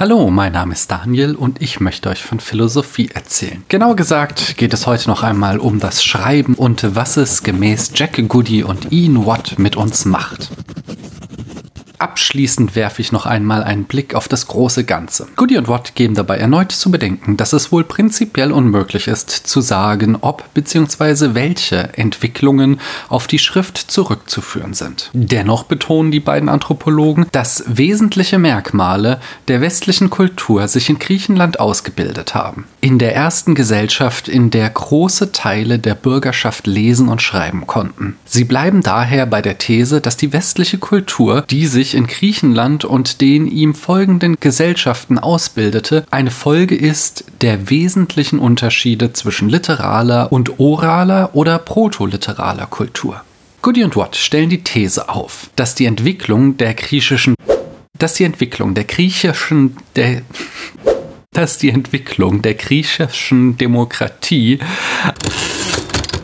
Hallo, mein Name ist Daniel und ich möchte euch von Philosophie erzählen. Genauer gesagt geht es heute noch einmal um das Schreiben und was es gemäß Jack Goody und Ian Watt mit uns macht. Abschließend werfe ich noch einmal einen Blick auf das große Ganze. Goody und Watt geben dabei erneut zu bedenken, dass es wohl prinzipiell unmöglich ist, zu sagen, ob bzw. welche Entwicklungen auf die Schrift zurückzuführen sind. Dennoch betonen die beiden Anthropologen, dass wesentliche Merkmale der westlichen Kultur sich in Griechenland ausgebildet haben. In der ersten Gesellschaft, in der große Teile der Bürgerschaft lesen und schreiben konnten. Sie bleiben daher bei der These, dass die westliche Kultur, die sich sich in Griechenland und den ihm folgenden Gesellschaften ausbildete, eine Folge ist der wesentlichen Unterschiede zwischen literaler und oraler oder protoliteraler Kultur. Goody und Watt stellen die These auf, dass die Entwicklung der griechischen dass die Entwicklung der griechischen der dass die Entwicklung der griechischen Demokratie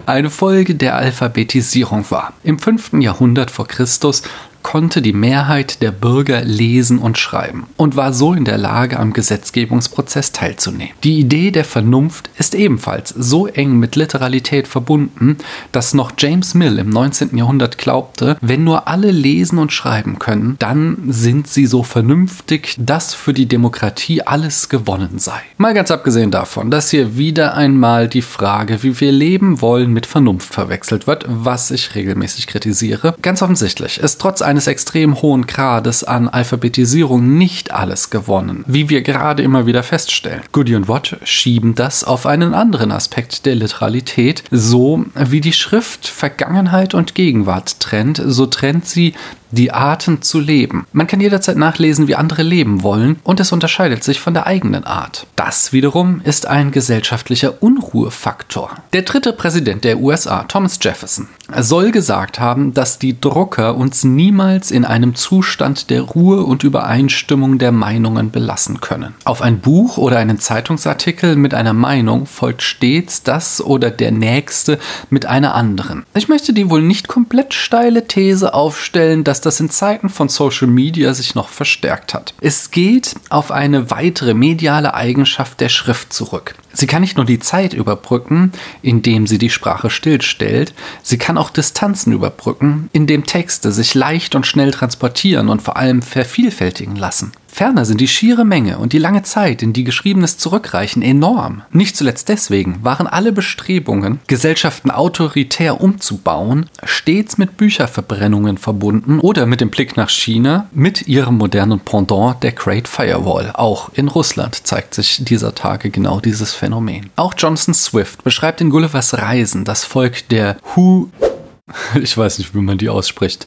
eine Folge der Alphabetisierung war. Im 5. Jahrhundert vor Christus konnte die Mehrheit der Bürger lesen und schreiben und war so in der Lage, am Gesetzgebungsprozess teilzunehmen. Die Idee der Vernunft ist ebenfalls so eng mit Literalität verbunden, dass noch James Mill im 19. Jahrhundert glaubte, wenn nur alle lesen und schreiben können, dann sind sie so vernünftig, dass für die Demokratie alles gewonnen sei. Mal ganz abgesehen davon, dass hier wieder einmal die Frage, wie wir leben wollen, mit Vernunft verwechselt wird, was ich regelmäßig kritisiere. Ganz offensichtlich ist trotz eines extrem hohen Grades an Alphabetisierung nicht alles gewonnen, wie wir gerade immer wieder feststellen. Goody und Watt schieben das auf einen anderen Aspekt der Literalität. So wie die Schrift Vergangenheit und Gegenwart trennt, so trennt sie die Arten zu leben. Man kann jederzeit nachlesen, wie andere leben wollen, und es unterscheidet sich von der eigenen Art. Das wiederum ist ein gesellschaftlicher Unruhefaktor. Der dritte Präsident der USA, Thomas Jefferson, soll gesagt haben, dass die Drucker uns niemals in einem Zustand der Ruhe und Übereinstimmung der Meinungen belassen können. Auf ein Buch oder einen Zeitungsartikel mit einer Meinung folgt stets das oder der nächste mit einer anderen. Ich möchte die wohl nicht komplett steile These aufstellen, dass das in Zeiten von Social Media sich noch verstärkt hat. Es geht auf eine weitere mediale Eigenschaft der Schrift zurück. Sie kann nicht nur die Zeit überbrücken, indem sie die Sprache stillstellt, sie kann auch Distanzen überbrücken, indem Texte sich leicht und schnell transportieren und vor allem vervielfältigen lassen. Ferner sind die schiere Menge und die lange Zeit, in die Geschriebenes zurückreichen, enorm. Nicht zuletzt deswegen waren alle Bestrebungen, Gesellschaften autoritär umzubauen, stets mit Bücherverbrennungen verbunden oder mit dem Blick nach China mit ihrem modernen Pendant der Great Firewall. Auch in Russland zeigt sich dieser Tage genau dieses Phänomen. Auch Jonathan Swift beschreibt in Gullivers Reisen das Volk der Hu ich weiß nicht, wie man die ausspricht.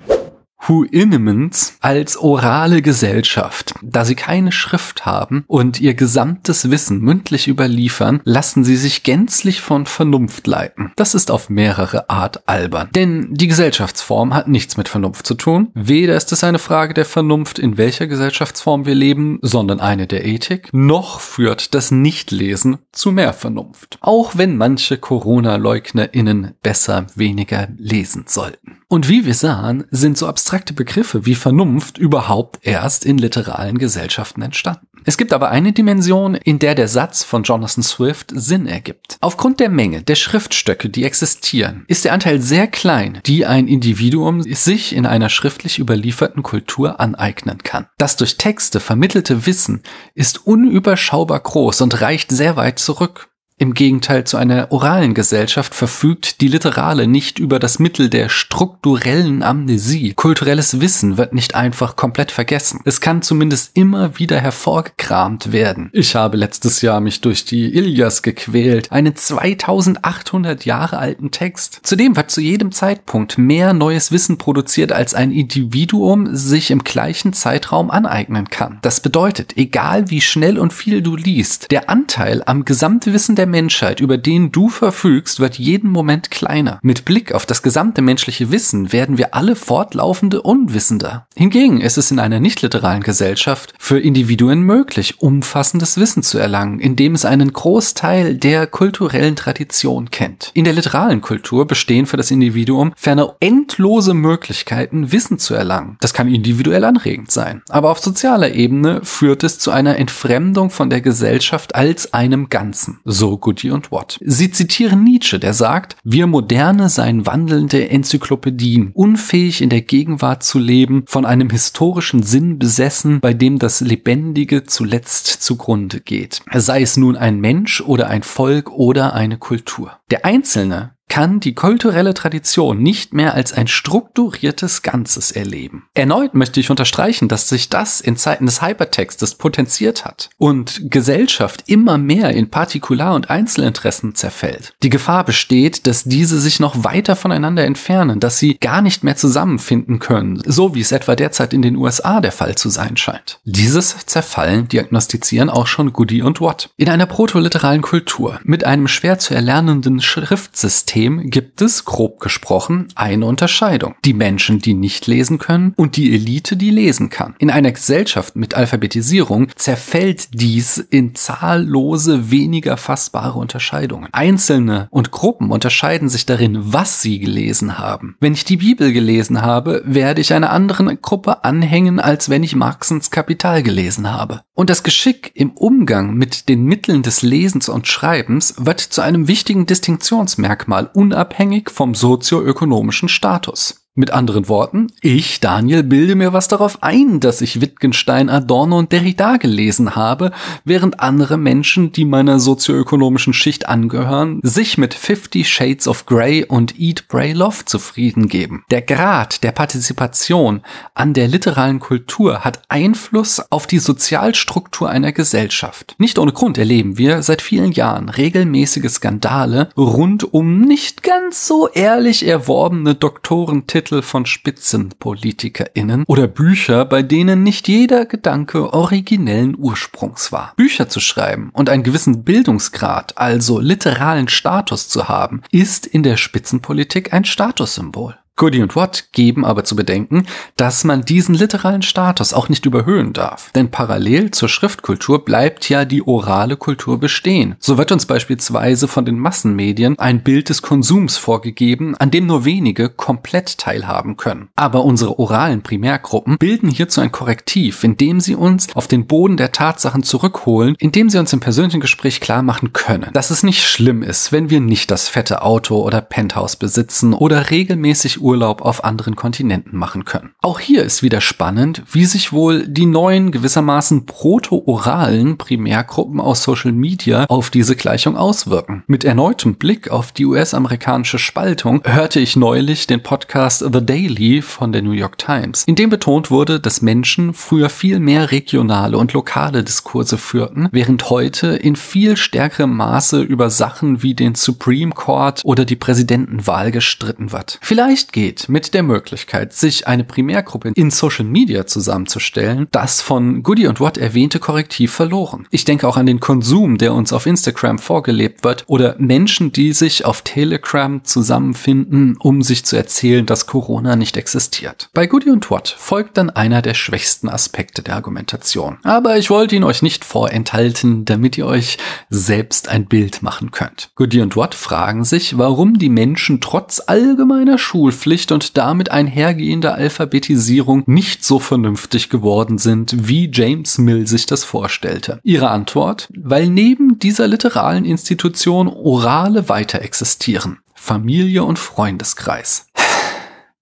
Huinemens als orale Gesellschaft. Da sie keine Schrift haben und ihr gesamtes Wissen mündlich überliefern, lassen sie sich gänzlich von Vernunft leiten. Das ist auf mehrere Art albern. Denn die Gesellschaftsform hat nichts mit Vernunft zu tun. Weder ist es eine Frage der Vernunft, in welcher Gesellschaftsform wir leben, sondern eine der Ethik, noch führt das Nichtlesen zu mehr Vernunft. Auch wenn manche Corona-LeugnerInnen besser weniger lesen sollten. Und wie wir sahen, sind so abstrakte Begriffe wie Vernunft überhaupt erst in literalen Gesellschaften entstanden. Es gibt aber eine Dimension, in der der Satz von Jonathan Swift Sinn ergibt. Aufgrund der Menge der Schriftstöcke, die existieren, ist der Anteil sehr klein, die ein Individuum sich in einer schriftlich überlieferten Kultur aneignen kann. Das durch Texte vermittelte Wissen ist unüberschaubar groß und reicht sehr weit zurück. Im Gegenteil zu einer oralen Gesellschaft verfügt die Literale nicht über das Mittel der strukturellen Amnesie. Kulturelles Wissen wird nicht einfach komplett vergessen. Es kann zumindest immer wieder hervorgekramt werden. Ich habe letztes Jahr mich durch die Ilias gequält, einen 2800 Jahre alten Text. Zudem wird zu jedem Zeitpunkt mehr neues Wissen produziert, als ein Individuum sich im gleichen Zeitraum aneignen kann. Das bedeutet, egal wie schnell und viel du liest, der Anteil am Gesamtwissen der Menschheit, über den du verfügst, wird jeden Moment kleiner. Mit Blick auf das gesamte menschliche Wissen werden wir alle fortlaufende Unwissender. Hingegen ist es in einer nicht-literalen Gesellschaft für Individuen möglich, umfassendes Wissen zu erlangen, indem es einen Großteil der kulturellen Tradition kennt. In der literalen Kultur bestehen für das Individuum ferner endlose Möglichkeiten, Wissen zu erlangen. Das kann individuell anregend sein. Aber auf sozialer Ebene führt es zu einer Entfremdung von der Gesellschaft als einem Ganzen. So Goody und Watt. Sie zitieren Nietzsche, der sagt, wir Moderne seien wandelnde Enzyklopädien, unfähig in der Gegenwart zu leben, von einem historischen Sinn besessen, bei dem das Lebendige zuletzt zugrunde geht. Sei es nun ein Mensch oder ein Volk oder eine Kultur. Der Einzelne kann die kulturelle Tradition nicht mehr als ein strukturiertes Ganzes erleben. Erneut möchte ich unterstreichen, dass sich das in Zeiten des Hypertextes potenziert hat und Gesellschaft immer mehr in Partikular- und Einzelinteressen zerfällt. Die Gefahr besteht, dass diese sich noch weiter voneinander entfernen, dass sie gar nicht mehr zusammenfinden können, so wie es etwa derzeit in den USA der Fall zu sein scheint. Dieses Zerfallen diagnostizieren auch schon Goody und Watt. In einer protoliteralen Kultur mit einem schwer zu erlernenden Schriftsystem System gibt es, grob gesprochen, eine Unterscheidung. Die Menschen, die nicht lesen können und die Elite, die lesen kann. In einer Gesellschaft mit Alphabetisierung zerfällt dies in zahllose, weniger fassbare Unterscheidungen. Einzelne und Gruppen unterscheiden sich darin, was sie gelesen haben. Wenn ich die Bibel gelesen habe, werde ich einer anderen Gruppe anhängen, als wenn ich Marxens Kapital gelesen habe. Und das Geschick im Umgang mit den Mitteln des Lesens und Schreibens wird zu einem wichtigen Distinktionsmerkmal unabhängig vom sozioökonomischen Status. Mit anderen Worten, ich, Daniel, bilde mir was darauf ein, dass ich Wittgenstein, Adorno und Derrida gelesen habe, während andere Menschen, die meiner sozioökonomischen Schicht angehören, sich mit Fifty Shades of Grey und Eat, Pray, Love zufrieden geben. Der Grad der Partizipation an der literalen Kultur hat Einfluss auf die Sozialstruktur einer Gesellschaft. Nicht ohne Grund erleben wir seit vielen Jahren regelmäßige Skandale rund um nicht ganz so ehrlich erworbene Doktorentitel Titel von SpitzenpolitikerInnen oder Bücher, bei denen nicht jeder Gedanke originellen Ursprungs war. Bücher zu schreiben und einen gewissen Bildungsgrad, also literalen Status zu haben, ist in der Spitzenpolitik ein Statussymbol. Goody und Watt geben aber zu bedenken, dass man diesen literalen Status auch nicht überhöhen darf. Denn parallel zur Schriftkultur bleibt ja die orale Kultur bestehen. So wird uns beispielsweise von den Massenmedien ein Bild des Konsums vorgegeben, an dem nur wenige komplett teilhaben können. Aber unsere oralen Primärgruppen bilden hierzu ein Korrektiv, indem sie uns auf den Boden der Tatsachen zurückholen, indem sie uns im persönlichen Gespräch klar machen können, dass es nicht schlimm ist, wenn wir nicht das fette Auto oder Penthouse besitzen oder regelmäßig Urlaub auf anderen Kontinenten machen können. Auch hier ist wieder spannend, wie sich wohl die neuen gewissermaßen proto-oralen Primärgruppen aus Social Media auf diese Gleichung auswirken. Mit erneutem Blick auf die US-amerikanische Spaltung hörte ich neulich den Podcast The Daily von der New York Times, in dem betont wurde, dass Menschen früher viel mehr regionale und lokale Diskurse führten, während heute in viel stärkerem Maße über Sachen wie den Supreme Court oder die Präsidentenwahl gestritten wird. Vielleicht geht mit der Möglichkeit, sich eine Primärgruppe in Social Media zusammenzustellen, das von Goody und Watt erwähnte Korrektiv verloren. Ich denke auch an den Konsum, der uns auf Instagram vorgelebt wird oder Menschen, die sich auf Telegram zusammenfinden, um sich zu erzählen, dass Corona nicht existiert. Bei Goody und Watt folgt dann einer der schwächsten Aspekte der Argumentation. Aber ich wollte ihn euch nicht vorenthalten, damit ihr euch selbst ein Bild machen könnt. Goody und Watt fragen sich, warum die Menschen trotz allgemeiner Schulpflicht Schulpflicht und damit einhergehende Alphabetisierung nicht so vernünftig geworden sind, wie James Mill sich das vorstellte. Ihre Antwort? Weil neben dieser literalen Institution Orale weiter existieren. Familie und Freundeskreis.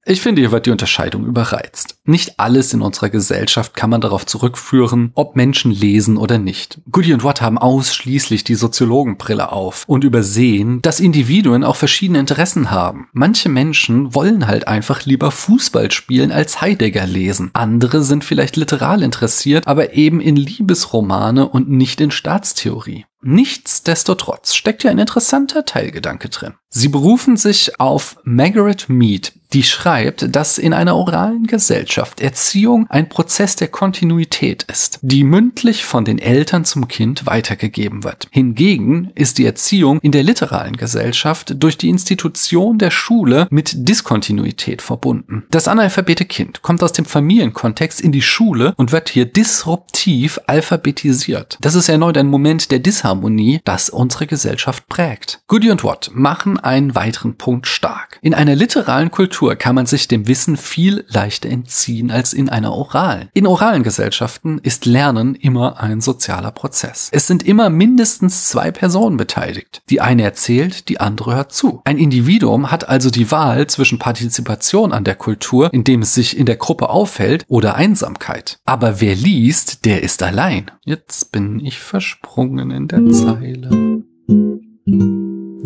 Ich finde, hier wird die Unterscheidung überreizt. Nicht alles in unserer Gesellschaft kann man darauf zurückführen, ob Menschen lesen oder nicht. Goody und Watt haben ausschließlich die Soziologenbrille auf und übersehen, dass Individuen auch verschiedene Interessen haben. Manche Menschen wollen halt einfach lieber Fußball spielen als Heidegger lesen. Andere sind vielleicht literal interessiert, aber eben in Liebesromane und nicht in Staatstheorie. Nichtsdestotrotz steckt ja ein interessanter Teilgedanke drin. Sie berufen sich auf Margaret Mead, die schreibt, dass in einer oralen Gesellschaft Erziehung ein Prozess der Kontinuität ist, die mündlich von den Eltern zum Kind weitergegeben wird. Hingegen ist die Erziehung in der literalen Gesellschaft durch die Institution der Schule mit Diskontinuität verbunden. Das analphabete Kind kommt aus dem Familienkontext in die Schule und wird hier disruptiv alphabetisiert. Das ist erneut ein Moment der Disharmonie, das unsere Gesellschaft prägt. Goody und Watt machen einen weiteren Punkt stark. In einer literalen Kultur Kultur kann man sich dem Wissen viel leichter entziehen als in einer oralen. In oralen Gesellschaften ist Lernen immer ein sozialer Prozess. Es sind immer mindestens zwei Personen beteiligt. Die eine erzählt, die andere hört zu. Ein Individuum hat also die Wahl zwischen Partizipation an der Kultur, indem es sich in der Gruppe aufhält, oder Einsamkeit. Aber wer liest, der ist allein. Jetzt bin ich versprungen in der Zeile.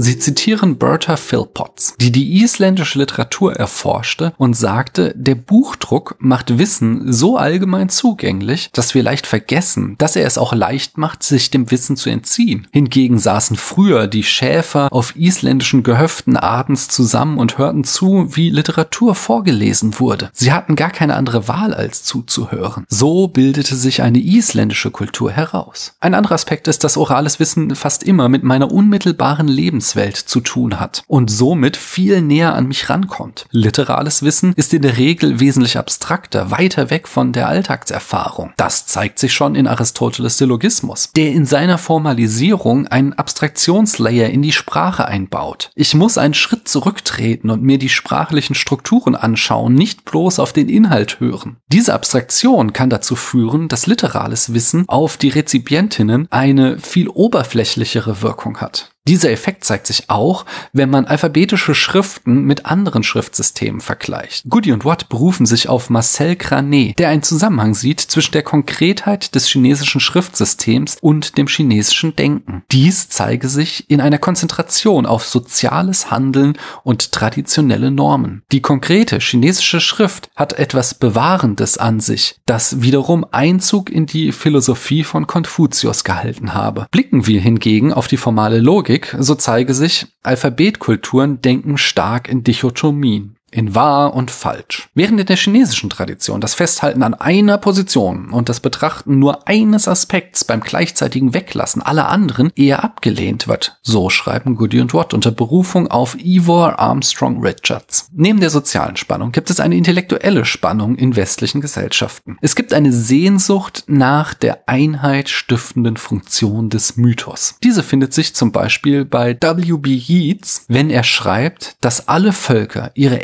Sie zitieren Bertha Philpotts, die die isländische Literatur erforschte und sagte, der Buchdruck macht Wissen so allgemein zugänglich, dass wir leicht vergessen, dass er es auch leicht macht, sich dem Wissen zu entziehen. Hingegen saßen früher die Schäfer auf isländischen Gehöften abends zusammen und hörten zu, wie Literatur vorgelesen wurde. Sie hatten gar keine andere Wahl, als zuzuhören. So bildete sich eine isländische Kultur heraus. Ein anderer Aspekt ist, dass orales Wissen fast immer mit meiner unmittelbaren Lebens Lebenswelt zu tun hat und somit viel näher an mich rankommt. Literales Wissen ist in der Regel wesentlich abstrakter, weiter weg von der Alltagserfahrung. Das zeigt sich schon in Aristoteles Syllogismus, der in seiner Formalisierung einen Abstraktionslayer in die Sprache einbaut. Ich muss einen Schritt zurücktreten und mir die sprachlichen Strukturen anschauen, nicht bloß auf den Inhalt hören. Diese Abstraktion kann dazu führen, dass literales Wissen auf die Rezipientinnen eine viel oberflächlichere Wirkung hat. Dieser Effekt zeigt sich auch, wenn man alphabetische Schriften mit anderen Schriftsystemen vergleicht. Goody und Watt berufen sich auf Marcel Granet, der einen Zusammenhang sieht zwischen der Konkretheit des chinesischen Schriftsystems und dem chinesischen Denken. Dies zeige sich in einer Konzentration auf soziales Handeln und traditionelle Normen. Die konkrete chinesische Schrift hat etwas Bewahrendes an sich, das wiederum Einzug in die Philosophie von Konfuzius gehalten habe. Blicken wir hingegen auf die formale Logik, Logik, so zeige sich, Alphabetkulturen denken stark in Dichotomien in wahr und falsch. Während in der chinesischen Tradition das Festhalten an einer Position und das Betrachten nur eines Aspekts beim gleichzeitigen Weglassen aller anderen eher abgelehnt wird, so schreiben Goody und Watt unter Berufung auf Ivor Armstrong Richards. Neben der sozialen Spannung gibt es eine intellektuelle Spannung in westlichen Gesellschaften. Es gibt eine Sehnsucht nach der Einheit stiftenden Funktion des Mythos. Diese findet sich zum Beispiel bei W.B. Yeats, wenn er schreibt, dass alle Völker ihre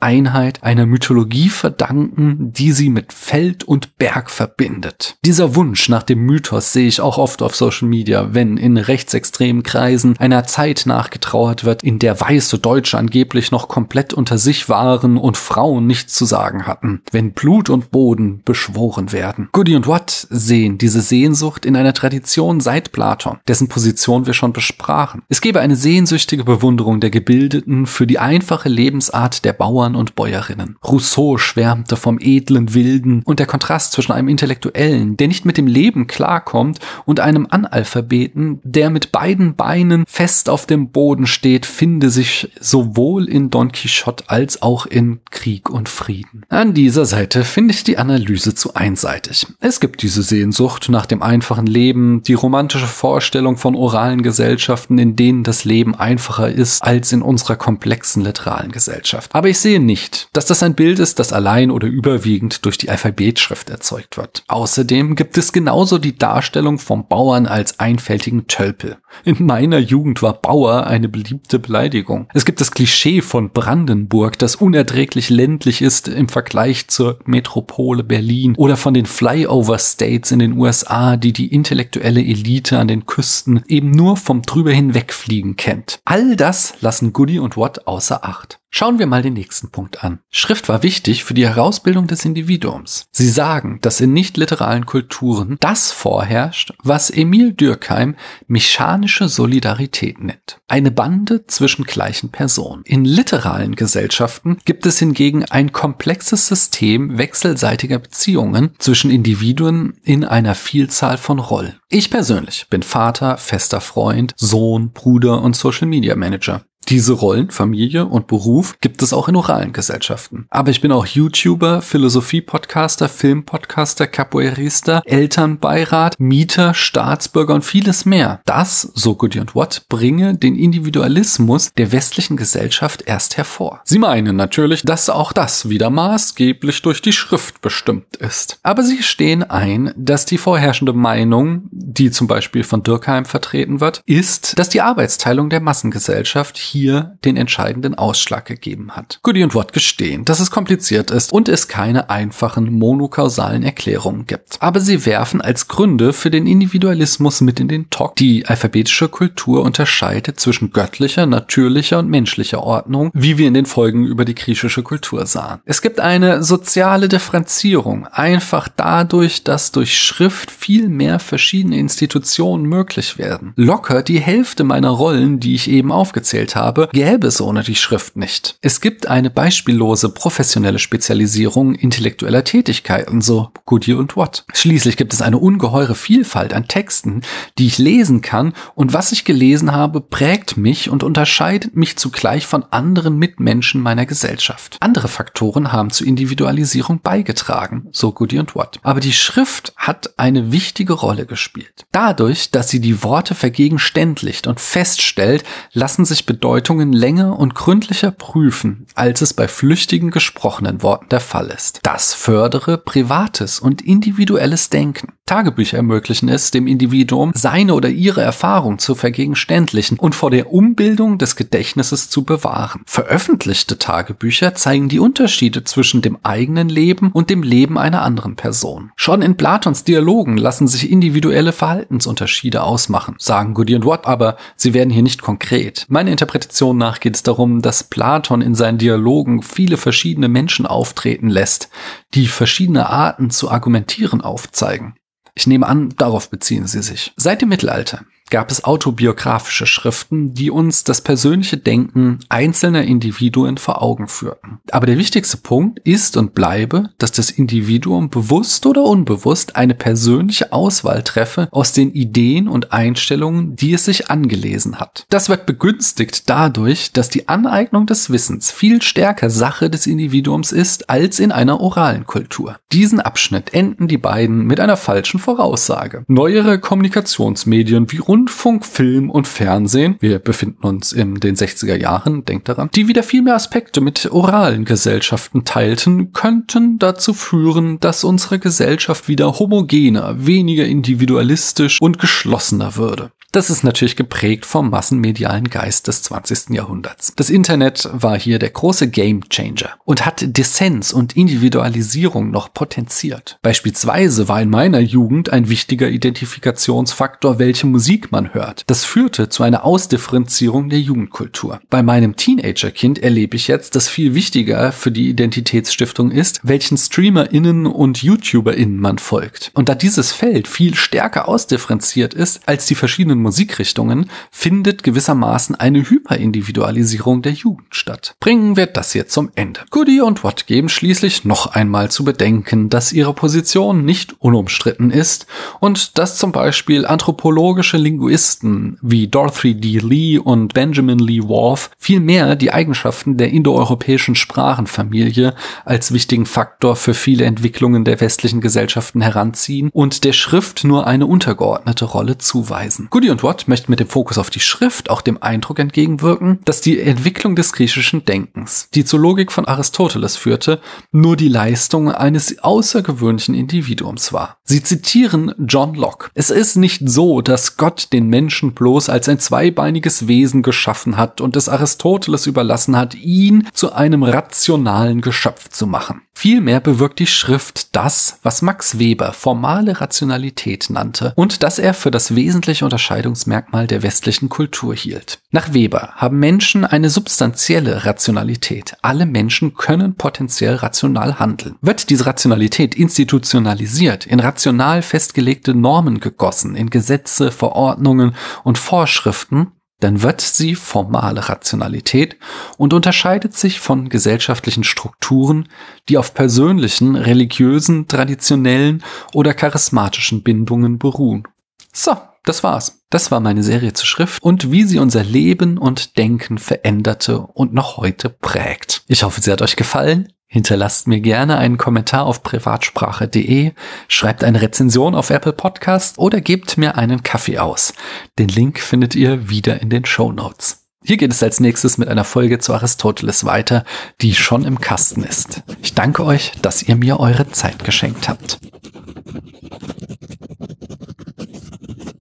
Einheit einer Mythologie verdanken, die sie mit Feld und Berg verbindet. Dieser Wunsch nach dem Mythos sehe ich auch oft auf Social Media, wenn in rechtsextremen Kreisen einer Zeit nachgetrauert wird, in der weiße Deutsche angeblich noch komplett unter sich waren und Frauen nichts zu sagen hatten, wenn Blut und Boden beschworen werden. Goody und Watt sehen diese Sehnsucht in einer Tradition seit Platon, dessen Position wir schon besprachen. Es gebe eine sehnsüchtige Bewunderung der Gebildeten für die einfache Lebensart der der Bauern und Bäuerinnen. Rousseau schwärmte vom edlen Wilden und der Kontrast zwischen einem Intellektuellen, der nicht mit dem Leben klarkommt, und einem Analphabeten, der mit beiden Beinen fest auf dem Boden steht, finde sich sowohl in Don Quixote als auch in Krieg und Frieden. An dieser Seite finde ich die Analyse zu einseitig. Es gibt diese Sehnsucht nach dem einfachen Leben, die romantische Vorstellung von oralen Gesellschaften, in denen das Leben einfacher ist als in unserer komplexen literalen Gesellschaft. Aber ich sehe nicht, dass das ein Bild ist, das allein oder überwiegend durch die Alphabetschrift erzeugt wird. Außerdem gibt es genauso die Darstellung vom Bauern als einfältigen Tölpel. In meiner Jugend war Bauer eine beliebte Beleidigung. Es gibt das Klischee von Brandenburg, das unerträglich ländlich ist im Vergleich zur Metropole Berlin oder von den Flyover States in den USA, die die intellektuelle Elite an den Küsten eben nur vom drüber hinwegfliegen kennt. All das lassen Goody und Watt außer Acht. Schauen wir mal den nächsten Punkt an. Schrift war wichtig für die Herausbildung des Individuums. Sie sagen, dass in nicht-literalen Kulturen das vorherrscht, was Emil Dürkheim mechanische Solidarität nennt. Eine Bande zwischen gleichen Personen. In literalen Gesellschaften gibt es hingegen ein komplexes System wechselseitiger Beziehungen zwischen Individuen in einer Vielzahl von Rollen. Ich persönlich bin Vater, fester Freund, Sohn, Bruder und Social Media Manager. Diese Rollen, Familie und Beruf, gibt es auch in oralen Gesellschaften. Aber ich bin auch YouTuber, Philosophie-Podcaster, Film-Podcaster, Capoeirista, Elternbeirat, Mieter, Staatsbürger und vieles mehr. Das, so Goody und Watt, bringe den Individualismus der westlichen Gesellschaft erst hervor. Sie meinen natürlich, dass auch das wieder maßgeblich durch die Schrift bestimmt ist. Aber sie stehen ein, dass die vorherrschende Meinung, die zum Beispiel von Durkheim vertreten wird, ist, dass die Arbeitsteilung der Massengesellschaft hier den entscheidenden Ausschlag gegeben hat. Goody und Watt gestehen, dass es kompliziert ist und es keine einfachen monokausalen Erklärungen gibt. Aber sie werfen als Gründe für den Individualismus mit in den Talk. Die alphabetische Kultur unterscheidet zwischen göttlicher, natürlicher und menschlicher Ordnung, wie wir in den Folgen über die griechische Kultur sahen. Es gibt eine soziale Differenzierung, einfach dadurch, dass durch Schrift viel mehr verschiedene Institutionen möglich werden. Locker die Hälfte meiner Rollen, die ich eben aufgezählt habe, habe, gäbe es ohne die Schrift nicht. Es gibt eine beispiellose professionelle Spezialisierung intellektueller Tätigkeiten, so Goodyear und Watt. Schließlich gibt es eine ungeheure Vielfalt an Texten, die ich lesen kann und was ich gelesen habe, prägt mich und unterscheidet mich zugleich von anderen Mitmenschen meiner Gesellschaft. Andere Faktoren haben zur Individualisierung beigetragen, so Goodyear und Watt. Aber die Schrift hat eine wichtige Rolle gespielt. Dadurch, dass sie die Worte vergegenständlicht und feststellt, lassen sich bedeuten Bedeutungen länger und gründlicher prüfen, als es bei flüchtigen gesprochenen Worten der Fall ist. Das fördere privates und individuelles Denken. Tagebücher ermöglichen es dem Individuum, seine oder ihre Erfahrung zu vergegenständlichen und vor der Umbildung des Gedächtnisses zu bewahren. Veröffentlichte Tagebücher zeigen die Unterschiede zwischen dem eigenen Leben und dem Leben einer anderen Person. Schon in Platons Dialogen lassen sich individuelle Verhaltensunterschiede ausmachen, sagen Goody und Watt, aber sie werden hier nicht konkret. Meine Interpretation nach geht es darum, dass Platon in seinen Dialogen viele verschiedene Menschen auftreten lässt, die verschiedene Arten zu argumentieren aufzeigen. Ich nehme an, darauf beziehen sie sich. Seit dem Mittelalter gab es autobiografische Schriften, die uns das persönliche Denken einzelner Individuen vor Augen führten. Aber der wichtigste Punkt ist und bleibe, dass das Individuum bewusst oder unbewusst eine persönliche Auswahl treffe aus den Ideen und Einstellungen, die es sich angelesen hat. Das wird begünstigt dadurch, dass die Aneignung des Wissens viel stärker Sache des Individuums ist als in einer oralen Kultur. Diesen Abschnitt enden die beiden mit einer falschen Voraussage. Neuere Kommunikationsmedien wie Rund Rundfunk, Film und Fernsehen, wir befinden uns in den 60er Jahren, denkt daran, die wieder viel mehr Aspekte mit oralen Gesellschaften teilten, könnten dazu führen, dass unsere Gesellschaft wieder homogener, weniger individualistisch und geschlossener würde. Das ist natürlich geprägt vom massenmedialen Geist des 20. Jahrhunderts. Das Internet war hier der große Game Changer und hat Dissens und Individualisierung noch potenziert. Beispielsweise war in meiner Jugend ein wichtiger Identifikationsfaktor, welche Musik man hört. Das führte zu einer Ausdifferenzierung der Jugendkultur. Bei meinem Teenagerkind erlebe ich jetzt, dass viel wichtiger für die Identitätsstiftung ist, welchen StreamerInnen und YouTuberInnen man folgt. Und da dieses Feld viel stärker ausdifferenziert ist als die verschiedenen Musikrichtungen findet gewissermaßen eine Hyperindividualisierung der Jugend statt. Bringen wir das hier zum Ende. Goody und Watt geben schließlich noch einmal zu bedenken, dass ihre Position nicht unumstritten ist und dass zum Beispiel anthropologische Linguisten wie Dorothy D. Lee und Benjamin Lee Worf vielmehr die Eigenschaften der indoeuropäischen Sprachenfamilie als wichtigen Faktor für viele Entwicklungen der westlichen Gesellschaften heranziehen und der Schrift nur eine untergeordnete Rolle zuweisen. Goody und Watt möchten mit dem Fokus auf die Schrift auch dem Eindruck entgegenwirken, dass die Entwicklung des griechischen Denkens, die zur Logik von Aristoteles führte, nur die Leistung eines außergewöhnlichen Individuums war. Sie zitieren John Locke. Es ist nicht so, dass Gott den Menschen bloß als ein zweibeiniges Wesen geschaffen hat und es Aristoteles überlassen hat, ihn zu einem rationalen Geschöpf zu machen. Vielmehr bewirkt die Schrift das, was Max Weber formale Rationalität nannte und das er für das wesentliche Unterscheidungsmerkmal der westlichen Kultur hielt. Nach Weber haben Menschen eine substanzielle Rationalität. Alle Menschen können potenziell rational handeln. Wird diese Rationalität institutionalisiert, in rational festgelegte Normen gegossen, in Gesetze, Verordnungen und Vorschriften, dann wird sie formale Rationalität und unterscheidet sich von gesellschaftlichen Strukturen, die auf persönlichen, religiösen, traditionellen oder charismatischen Bindungen beruhen. So, das war's. Das war meine Serie zur Schrift und wie sie unser Leben und Denken veränderte und noch heute prägt. Ich hoffe, sie hat euch gefallen. Hinterlasst mir gerne einen Kommentar auf privatsprache.de, schreibt eine Rezension auf Apple Podcast oder gebt mir einen Kaffee aus. Den Link findet ihr wieder in den Show Notes. Hier geht es als nächstes mit einer Folge zu Aristoteles weiter, die schon im Kasten ist. Ich danke euch, dass ihr mir eure Zeit geschenkt habt.